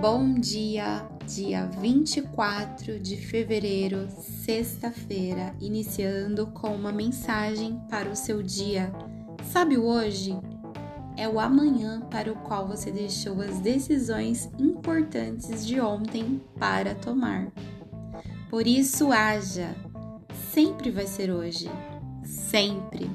Bom dia, dia 24 de fevereiro, sexta-feira, iniciando com uma mensagem para o seu dia. Sabe o hoje? É o amanhã para o qual você deixou as decisões importantes de ontem para tomar. Por isso, haja. Sempre vai ser hoje. Sempre.